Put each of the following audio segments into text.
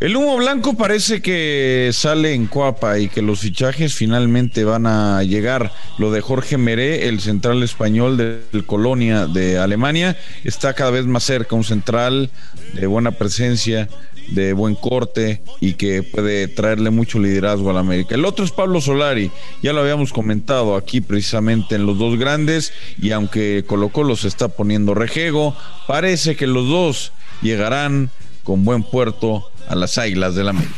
El humo blanco parece que sale en Coapa y que los fichajes finalmente van a llegar. Lo de Jorge Meré, el central español del Colonia de Alemania, está cada vez más cerca, un central de buena presencia, de buen corte y que puede traerle mucho liderazgo a la América. El otro es Pablo Solari, ya lo habíamos comentado aquí precisamente en los dos grandes y aunque Colo Colo se está poniendo rejego, parece que los dos llegarán con buen puerto a las Águilas del la América.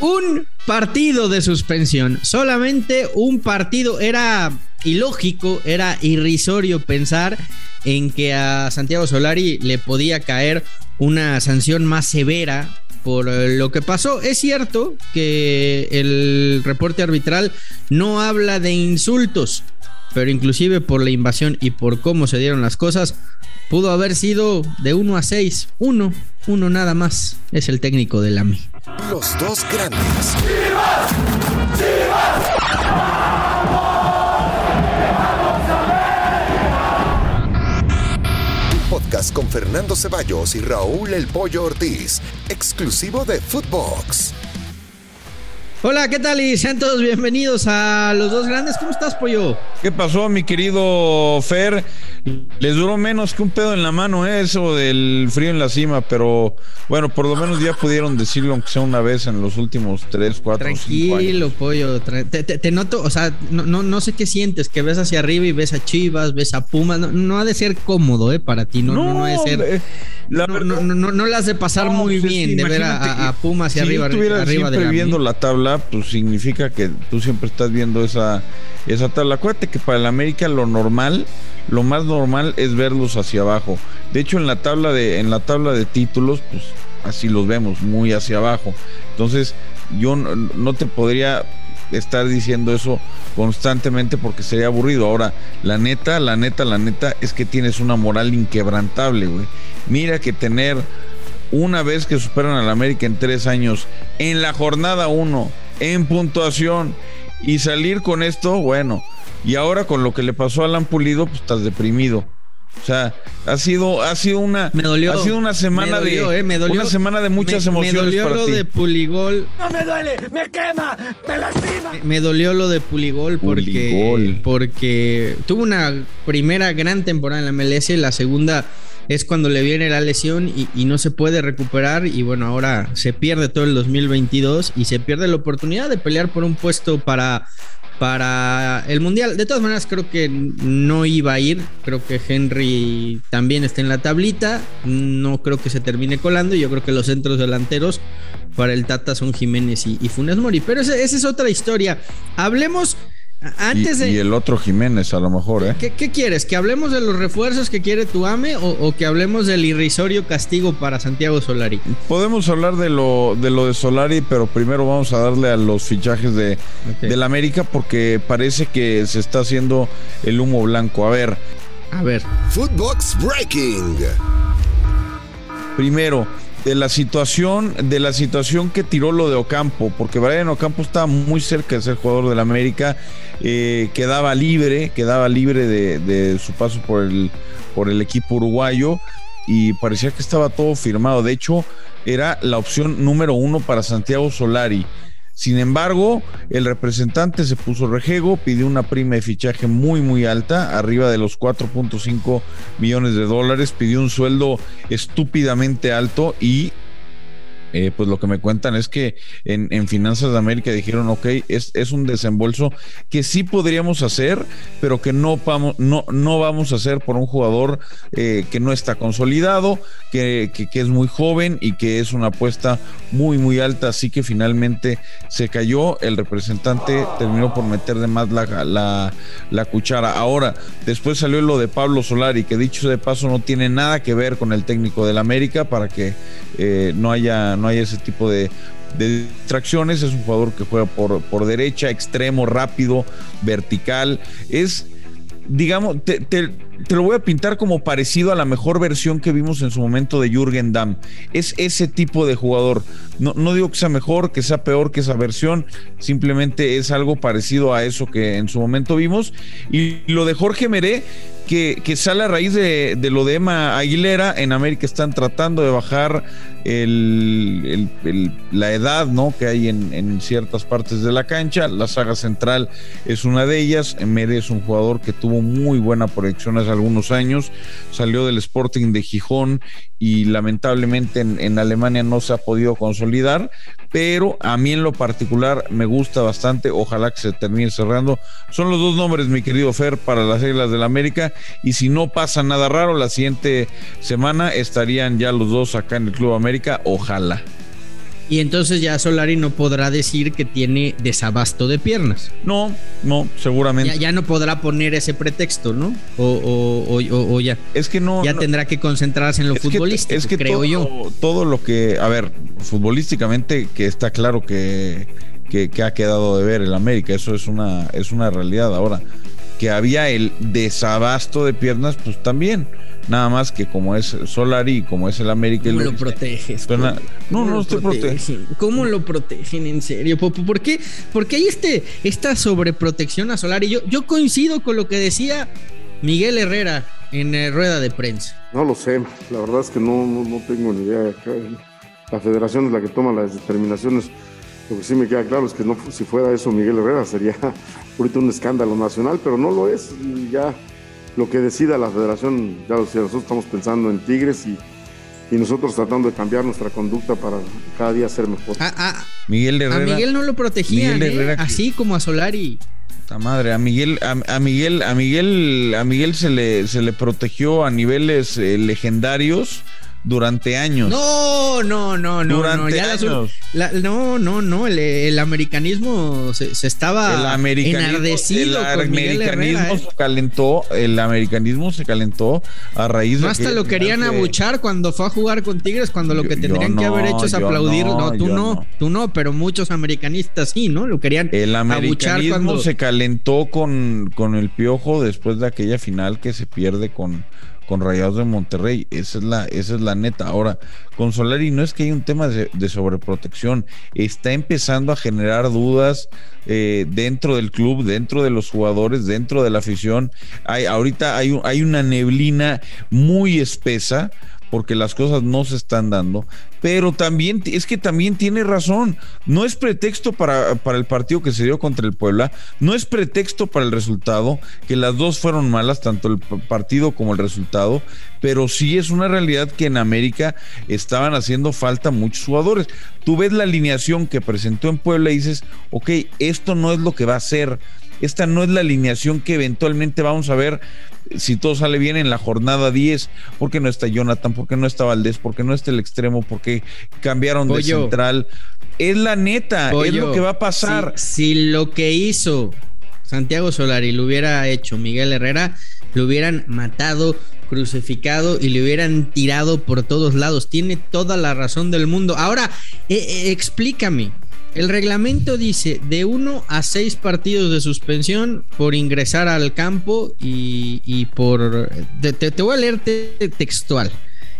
Un partido de suspensión, solamente un partido. Era ilógico, era irrisorio pensar en que a Santiago Solari le podía caer una sanción más severa por eh, lo que pasó. Es cierto que el reporte arbitral no habla de insultos, pero inclusive por la invasión y por cómo se dieron las cosas, pudo haber sido de 1 a 6. Uno, uno nada más. Es el técnico del AMI. Los dos grandes. Con Fernando Ceballos y Raúl El Pollo Ortiz, exclusivo de Footbox. Hola, ¿qué tal? Y sean todos bienvenidos a Los Dos Grandes. ¿Cómo estás, Pollo? ¿Qué pasó, mi querido Fer? Les duró menos que un pedo en la mano, ¿eh? eso del frío en la cima, pero bueno, por lo menos ya pudieron decirlo, aunque sea una vez en los últimos tres, cuatro, Tranquilo, cinco años. pollo. te, noto, o sea, no, no, no, sé qué sientes, que ves hacia arriba y ves a Chivas, ves a Pumas. No, ha de ser cómodo, ¿eh? Para ti, no, no, ha de ser. La no, no, no, no, la has de pasar muy pues bien de ver a, Pumas hacia arriba. Si estuvieras siempre viendo la tabla, pues significa que tú siempre estás viendo esa, esa tabla. Acuérdate que para el América lo normal lo más normal es verlos hacia abajo. De hecho, en la tabla de, en la tabla de títulos, pues así los vemos, muy hacia abajo. Entonces, yo no, te podría estar diciendo eso constantemente porque sería aburrido. Ahora, la neta, la neta, la neta es que tienes una moral inquebrantable, güey. Mira que tener una vez que superan al América en tres años, en la jornada uno, en puntuación, y salir con esto, bueno, y ahora con lo que le pasó a Alan Pulido, pues estás deprimido. O sea, ha sido, ha sido una, me dolió, ha sido una semana de, eh, me dolió, una semana de muchas emociones me dolió lo de Puligol. No me duele, me quema, me lastima. Me, dolió lo de Puligol porque, porque tuvo una primera gran temporada en la MLS, la segunda es cuando le viene la lesión y, y, no se puede recuperar y bueno, ahora se pierde todo el 2022 y se pierde la oportunidad de pelear por un puesto para para el Mundial. De todas maneras, creo que no iba a ir. Creo que Henry también está en la tablita. No creo que se termine colando. Yo creo que los centros delanteros para el Tata son Jiménez y, Funes Mori. Pero esa es otra historia. Hablemos antes y, el otro Jiménez, a lo mejor, ¿eh? ¿Qué, quieres? ¿Que hablemos de los refuerzos que quiere tu AME o, que hablemos del irrisorio castigo para Santiago Solari? Podemos hablar de lo de, lo de Solari, pero primero vamos a darle a los fichajes de, del América porque parece que se está haciendo el humo blanco. A ver. A ver. Footbox Breaking. Primero, de la situación, de la situación que tiró lo de Ocampo, porque Brian Ocampo estaba muy cerca de ser jugador del América, eh, quedaba libre, quedaba libre de, su paso por el, por el equipo uruguayo y parecía que estaba todo firmado. De hecho, era la opción número uno para Santiago Solari. Sin embargo, el representante se puso rejego, pidió una prima de fichaje muy muy alta, arriba de los 4.5 millones de dólares, pidió un sueldo estúpidamente alto y eh, pues lo que me cuentan es que en, Finanzas de América dijeron, ok, es, es, un desembolso que sí podríamos hacer, pero que no vamos, no, no vamos a hacer por un jugador eh, que no está consolidado, que, que, es muy joven y que es una apuesta muy, muy alta, así que finalmente se cayó, el representante terminó por meter de más la, la, cuchara. Ahora, después salió lo de Pablo Solari, que dicho de paso no tiene nada que ver con el técnico del América, para que eh, no haya hay ese tipo de, distracciones. Es un jugador que juega por, derecha, extremo, rápido, vertical. Es, digamos, te, te lo voy a pintar como parecido a la mejor versión que vimos en su momento de Jürgen Damm. Es ese tipo de jugador. No, no digo que sea mejor, que sea peor que esa versión, simplemente es algo parecido a eso que en su momento vimos. Y lo de Jorge Meré, que, sale a raíz de, lo de Emma Aguilera, en América están tratando de bajar la edad ¿no? que hay en, ciertas partes de la cancha. La saga central es una de ellas. Meré es un jugador que tuvo muy buena proyección hace algunos años. Salió del Sporting de Gijón y lamentablemente en, en Alemania no se ha podido consolidar, pero a mí en lo particular me gusta bastante, ojalá que se termine cerrando. Son los dos nombres, mi querido Fer, para las reglas del América, y si no pasa nada raro, la siguiente semana estarían ya los dos acá en el Club América, ojalá. Y entonces ya Solari no podrá decir que tiene desabasto de piernas. No, no, seguramente. Ya, no podrá poner ese pretexto, ¿no? O, ya. Es que no. Ya tendrá que concentrarse en lo futbolístico, es que creo yo. Todo lo que. A ver, futbolísticamente, que está claro que, que, que ha quedado de ver el América. Eso es una, es una realidad. Ahora, que había el desabasto de piernas, pues también. Nada más que como es Solari, como es el América. ¿Cómo lo, proteges? no, no, estoy protegiendo. ¿Cómo lo protegen en serio? ¿Por, qué, hay este, esta sobreprotección a Solari? Yo, yo coincido con lo que decía Miguel Herrera en eh, rueda de prensa. No lo sé, la verdad es que no, no, tengo ni idea. La federación es la que toma las determinaciones. Lo que sí me queda claro es que no, si fuera eso Miguel Herrera sería ahorita un escándalo nacional, pero no lo es. Y ya lo que decida la federación, ya lo decía, nosotros estamos pensando en Tigres y, nosotros tratando de cambiar nuestra conducta para cada día ser mejor. Ah, ah, Miguel Herrera. A Miguel no lo protegían, ¿eh? así como a Solari. Puta madre, a Miguel, a, Miguel, a Miguel, a Miguel se le, se le protegió a niveles eh, legendarios durante años. No, no, no, no. Durante no, años. no, no, no. El, americanismo se, estaba el americanismo, enardecido. El americanismo se calentó. El americanismo se calentó a raíz de. hasta lo querían abuchar cuando fue a jugar con Tigres, cuando lo que tendrían que haber hecho es aplaudir. No, tú no, tú no, pero muchos americanistas sí, ¿no? Lo querían el americanismo cuando... se calentó con, con el piojo después de aquella final que se pierde con con Rayados de Monterrey. Esa es la, esa es la neta. Ahora, con Solari no es que hay un tema de, sobreprotección, está empezando a generar dudas eh, dentro del club, dentro de los jugadores, dentro de la afición. Hay, ahorita hay, hay una neblina muy espesa porque las cosas no se están dando, pero también es que también tiene razón, no es pretexto para, para, el partido que se dio contra el Puebla, no es pretexto para el resultado, que las dos fueron malas, tanto el partido como el resultado, pero sí es una realidad que en América estaban haciendo falta muchos jugadores. Tú ves la alineación que presentó en Puebla y dices, ok, esto no es lo que va a ser esta no es la alineación que eventualmente vamos a ver si todo sale bien en la jornada 10. porque no está Jonathan? porque no está Valdés? porque no está el extremo? porque cambiaron de central? Es la neta, es lo que va a pasar. Si, lo que hizo Santiago Solari lo hubiera hecho Miguel Herrera, lo hubieran matado, crucificado y le hubieran tirado por todos lados. Tiene toda la razón del mundo. Ahora, eh, eh, explícame. El reglamento dice de uno a seis partidos de suspensión por ingresar al campo y, por... Te, voy a leer textual.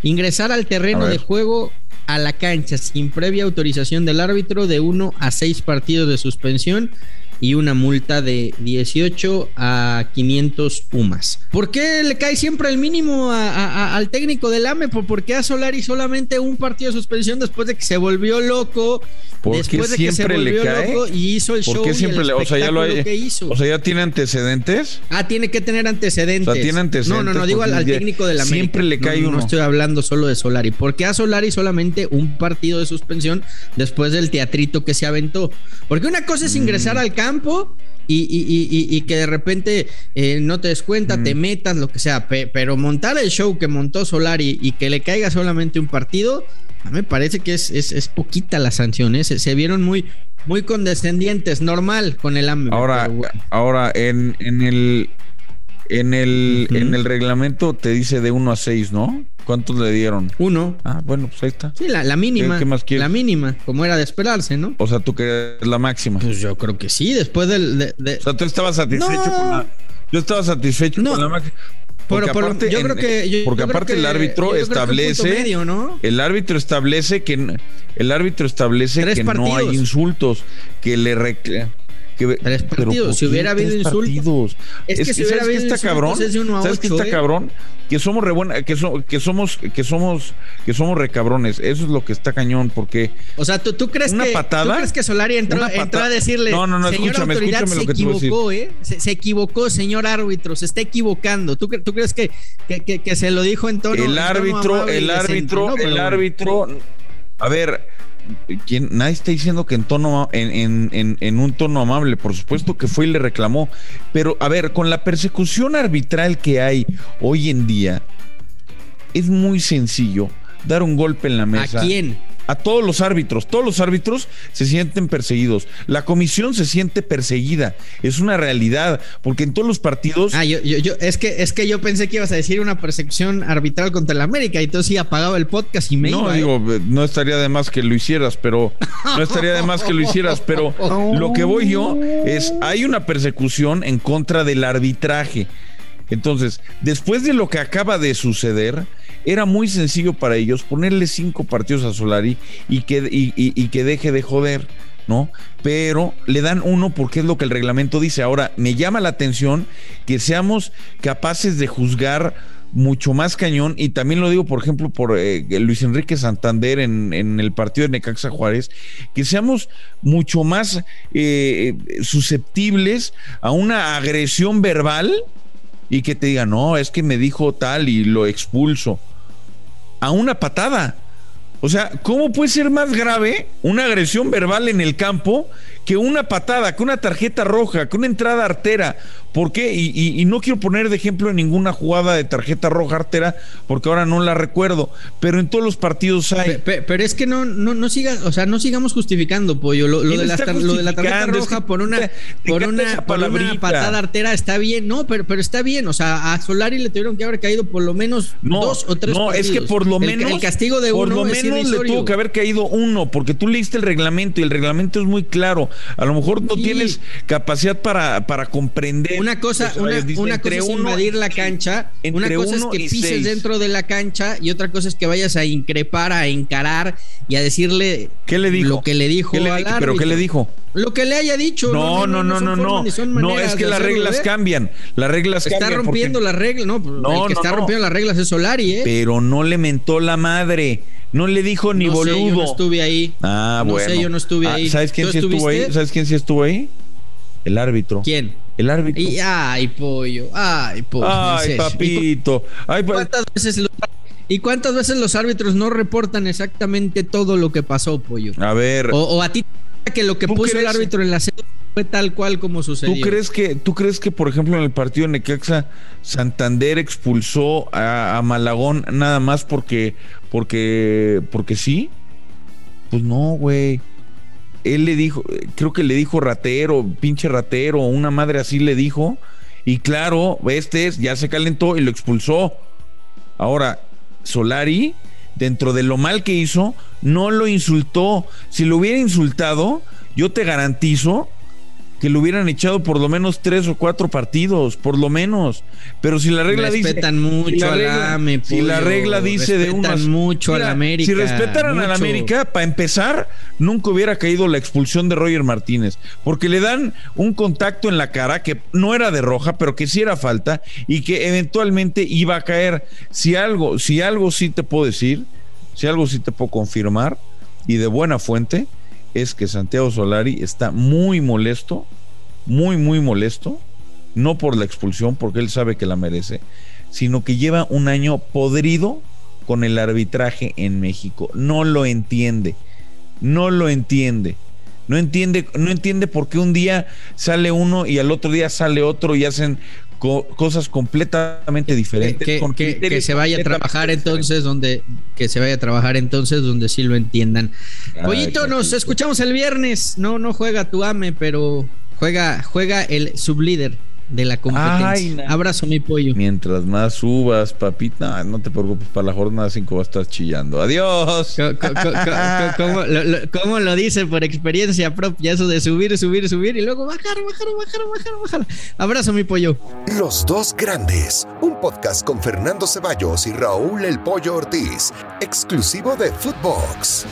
Ingresar al terreno de juego a la cancha sin previa autorización del árbitro de uno a seis partidos de suspensión y una multa de 18 a 500 UMAS. ¿Por qué le cae siempre el mínimo al técnico del AME? ¿Por qué a Solari solamente un partido de suspensión después de que se volvió loco? Después de que se volvió loco y hizo el show siempre y el o sea, ya lo que hizo. O sea, ya tiene antecedentes. Ah, tiene que tener antecedentes. O sea, tiene antecedentes. No, no, no, digo al, técnico del América. Siempre le cae no, uno. No estoy hablando solo de Solari. ¿Por qué a Solari solamente un partido de suspensión después del teatrito que se aventó? Porque una cosa es ingresar mm. al campo y, que de repente eh, no te des cuenta, te metas, lo que sea. pero montar el show que montó Solari y que le caiga solamente un partido, a mí me parece que es, es, poquita la sanción. ¿eh? Se, vieron muy, muy condescendientes, normal con el AME. Ahora, ahora en, en el en el, en el reglamento te dice de 1 a 6, ¿no? ¿Cuántos le dieron? Uno. Ah, bueno, pues ahí está. Sí, la, mínima. ¿Qué, más quieres? La mínima, como era de esperarse, ¿no? O sea, tú querías la máxima. Pues yo creo que sí, después del. De, O sea, tú estabas satisfecho con la. Yo estaba satisfecho con la máxima. Porque aparte, yo creo que porque aparte el árbitro establece el árbitro establece que el árbitro establece que no hay insultos, que le tres partidos. si hubiera habido insultos. Es, que si hubiera habido está cabrón? ¿Sabes qué está cabrón? Que somos re buena, que, que somos que somos que somos recabrones. Eso es lo que está cañón porque O sea, tú, tú crees que ¿tú crees que Solari entró, entró a decirle, "No, no, no, señor escúchame, autoridad, escúchame se equivocó, ¿eh? Se, equivocó, señor árbitro, se está equivocando." ¿Tú, tú crees que, que, que, se lo dijo en tono El árbitro, el árbitro, el árbitro A ver, nadie está diciendo que en tono en, un tono amable, por supuesto que fue y le reclamó. Pero, a ver, con la persecución arbitral que hay hoy en día, es muy sencillo dar un golpe en la mesa. ¿A quién? A todos los árbitros. Todos los árbitros se sienten perseguidos. La comisión se siente perseguida. Es una realidad, porque en todos los partidos. Ah, yo, yo, es que es que yo pensé que ibas a decir una persecución arbitral contra el América, y entonces sí apagaba el podcast y me no, digo, ¿eh? no estaría de más que lo hicieras, pero no estaría de más que lo hicieras, pero lo que voy yo es hay una persecución en contra del arbitraje. Entonces, después de lo que acaba de suceder, era muy sencillo para ellos ponerle cinco partidos a Solari y que, y, que deje de joder. ¿no? Pero le dan uno porque es lo que el reglamento dice. Ahora, me llama la atención que seamos capaces de juzgar mucho más cañón, y también lo digo, por ejemplo, por eh, Luis Enrique Santander en, el partido de Necaxa Juárez, que seamos mucho más eh, susceptibles a una agresión verbal y que te diga, no, es que me dijo tal y lo expulso a una patada. O sea, ¿cómo puede ser más grave una agresión verbal en el campo que una patada, que una tarjeta roja, que una entrada artera? ¿Por qué? Y, no quiero poner de ejemplo ninguna jugada de tarjeta roja artera porque ahora no la recuerdo, pero en todos los partidos hay. Pero, es que no, no, no siga, o sea, no sigamos justificando, pollo. Lo, de, la, tarjeta roja por una, por una, patada artera está bien, no, pero, pero está bien. O sea, a Solari le tuvieron que haber caído por lo menos dos o tres. No, es que por lo menos. El, castigo de por uno. Por lo menos le tuvo que haber caído uno, porque tú leíste el reglamento y el reglamento es muy claro. A lo mejor no tienes capacidad para, para comprender una cosa, una, cosa es invadir la cancha, una cosa es que pises dentro de la cancha y otra cosa es que vayas a increpar, a encarar y a decirle ¿Qué le dijo? lo que le dijo ¿Pero qué le dijo? Lo que le haya dicho. No, no, no, no, no. No, es que las reglas cambian. Las reglas está cambian. Está rompiendo las reglas. No, el que está rompiendo las reglas es Solari, ¿eh? Pero no le mentó la madre. No le dijo ni boludo. Sé, yo no estuve ahí. Ah, bueno. No sé, yo no estuve ah, ahí. ¿Sabes quién sí estuvo ahí? ¿Sabes quién sí estuvo ahí? El árbitro. ¿Quién? El árbitro. Y, ay, pollo. Ay, pollo. Ay, papito. Ay, ¿Cuántas veces los, ¿Y cuántas veces los árbitros no reportan exactamente todo lo que pasó, pollo? A ver. O, a ti que lo que puso el árbitro en la serie fue tal cual como sucedió. ¿Tú crees que, tú crees que por ejemplo, en el partido de Necaxa, Santander expulsó a, Malagón nada más porque, porque, porque sí? Pues no, güey él le dijo, creo que le dijo ratero, pinche ratero, una madre así le dijo. Y claro, este es, ya se calentó y lo expulsó. Ahora, Solari, dentro de lo mal que hizo, no lo insultó. Si lo hubiera insultado, yo te garantizo que lo hubieran echado por lo menos tres o cuatro partidos, por lo menos. Pero si la regla dice. Respetan mucho si la regla, Si la regla dice de unas. mucho a la América. Si respetaran a la América, para empezar, nunca hubiera caído la expulsión de Roger Martínez. Porque le dan un contacto en la cara que no era de roja, pero que sí era falta y que eventualmente iba a caer. Si algo, si algo sí te puedo decir, si algo sí te puedo confirmar, y de buena fuente es que Santiago Solari está muy molesto, muy, muy molesto, no por la expulsión, porque él sabe que la merece, sino que lleva un año podrido con el arbitraje en México. No lo entiende, no lo entiende. No entiende, no entiende por qué un día sale uno y al otro día sale otro y hacen cosas completamente diferentes. Que, se vaya a trabajar entonces donde que se vaya a trabajar entonces donde sí lo entiendan. Pollito, nos escuchamos el viernes. No, no juega tu ame, pero juega, juega el sublíder. De la competencia. Abrazo mi pollo. Mientras más subas, papita, no te preocupes, para la jornada 5 va a estar chillando. Adiós. ¿Cómo, lo dice por experiencia propia eso de subir, subir, subir y luego bajar, bajar, bajar, bajar, bajar? Abrazo mi pollo. Los dos grandes, un podcast con Fernando Ceballos y Raúl El Pollo Ortiz, exclusivo de Footbox.